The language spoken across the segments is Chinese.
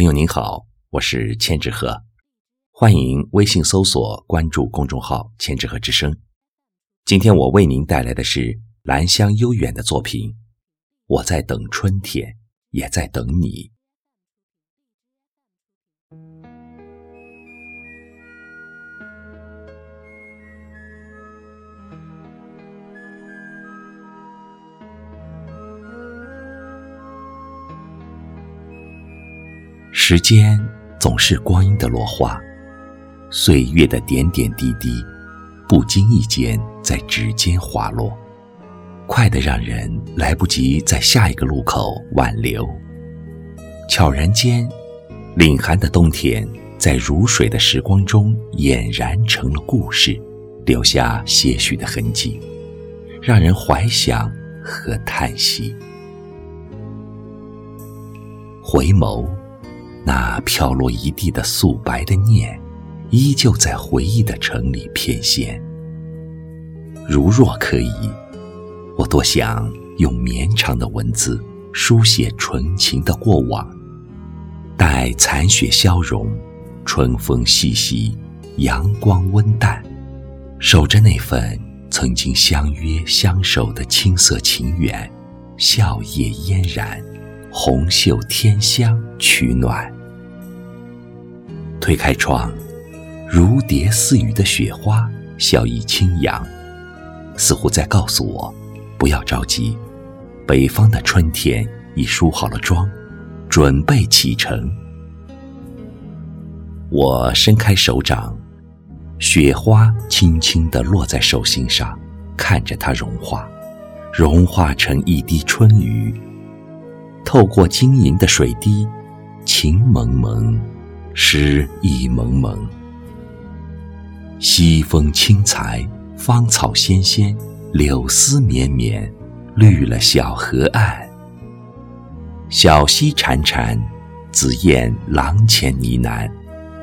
朋友您好，我是千纸鹤，欢迎微信搜索关注公众号“千纸鹤之声”。今天我为您带来的是兰香悠远的作品《我在等春天，也在等你》。时间总是光阴的落花，岁月的点点滴滴，不经意间在指尖滑落，快得让人来不及在下一个路口挽留。悄然间，凛寒的冬天在如水的时光中俨然成了故事，留下些许的痕迹，让人怀想和叹息。回眸。那飘落一地的素白的念，依旧在回忆的城里翩跹。如若可以，我多想用绵长的文字书写纯情的过往。待残雪消融，春风细细，阳光温淡，守着那份曾经相约相守的青涩情缘，笑靥嫣然。红袖添香取暖，推开窗，如蝶似雨的雪花，笑意轻扬，似乎在告诉我：不要着急，北方的春天已梳好了妆，准备启程。我伸开手掌，雪花轻轻地落在手心上，看着它融化，融化成一滴春雨。透过晶莹的水滴，情蒙蒙，诗意蒙蒙。西风轻裁，芳草鲜鲜，柳丝绵绵，绿了小河岸。小溪潺潺，紫燕廊前呢喃，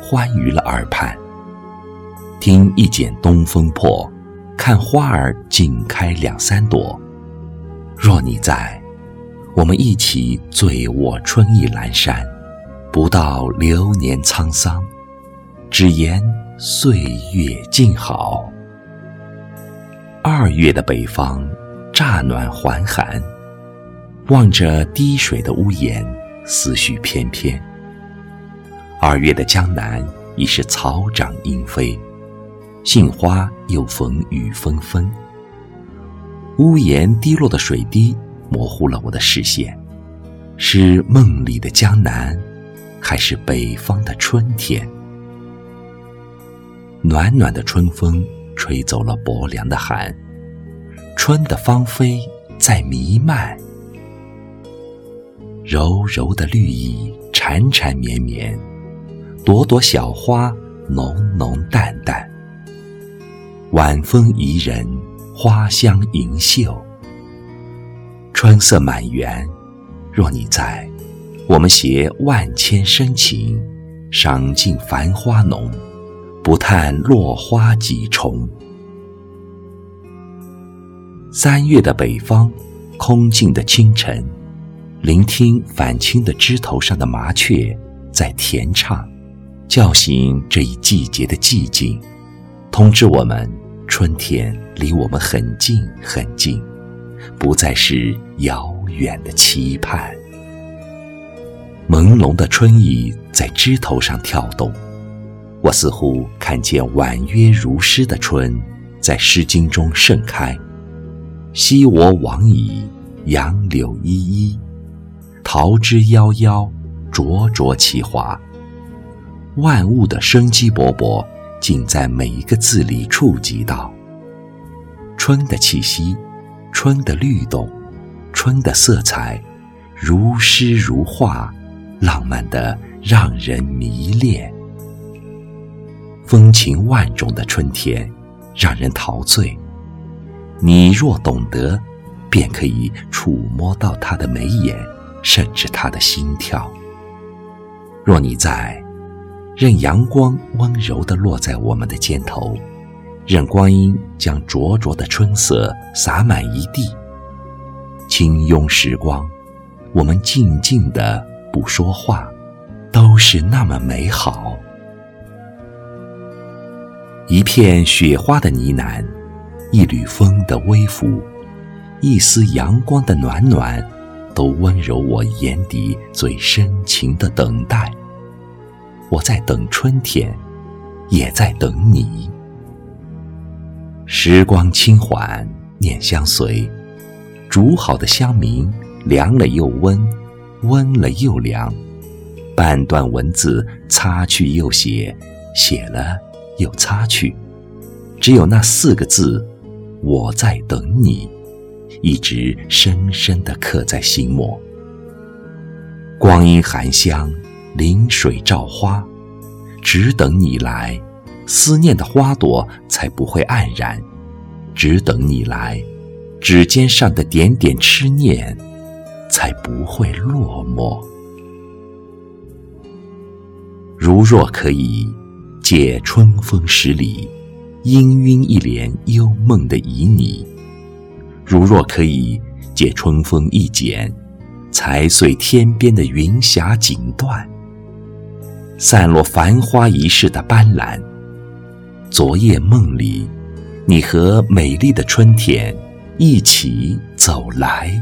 欢愉了耳畔。听一剪东风破，看花儿尽开两三朵。若你在。我们一起醉卧春意阑珊，不道流年沧桑，只言岁月静好。二月的北方，乍暖还寒，望着滴水的屋檐，思绪翩翩。二月的江南已是草长莺飞，杏花又逢雨纷纷，屋檐滴落的水滴。模糊了我的视线，是梦里的江南，还是北方的春天？暖暖的春风吹走了薄凉的寒，春的芳菲在弥漫。柔柔的绿意缠缠绵绵，朵朵小花浓浓淡淡，晚风宜人，花香盈袖。春色满园，若你在，我们携万千深情，赏尽繁花浓，不叹落花几重。三月的北方，空静的清晨，聆听返青的枝头上的麻雀在甜唱，叫醒这一季节的寂静，通知我们春天离我们很近很近。不再是遥远的期盼，朦胧的春意在枝头上跳动，我似乎看见婉约如诗的春在《诗经》中盛开。昔我往矣，杨柳依依，桃之夭夭，灼灼其华。万物的生机勃勃，竟在每一个字里触及到春的气息。春的律动，春的色彩，如诗如画，浪漫的让人迷恋。风情万种的春天，让人陶醉。你若懂得，便可以触摸到他的眉眼，甚至他的心跳。若你在，任阳光温柔地落在我们的肩头。任光阴将灼灼的春色洒满一地，轻拥时光，我们静静的不说话，都是那么美好。一片雪花的呢喃，一缕风的微拂，一丝阳光的暖暖，都温柔我眼底最深情的等待。我在等春天，也在等你。时光轻缓，念相随，煮好的香茗，凉了又温，温了又凉。半段文字，擦去又写，写了。又擦去，只有那四个字：“我在等你”，一直深深地刻在心末。光阴含香，临水照花，只等你来，思念的花朵才不会黯然；只等你来，指尖上的点点痴念才不会落寞。如若可以。借春风十里，氤氲一帘幽梦的旖旎；如若可以借春风一剪，裁碎天边的云霞锦缎，散落繁花一世的斑斓。昨夜梦里，你和美丽的春天一起走来。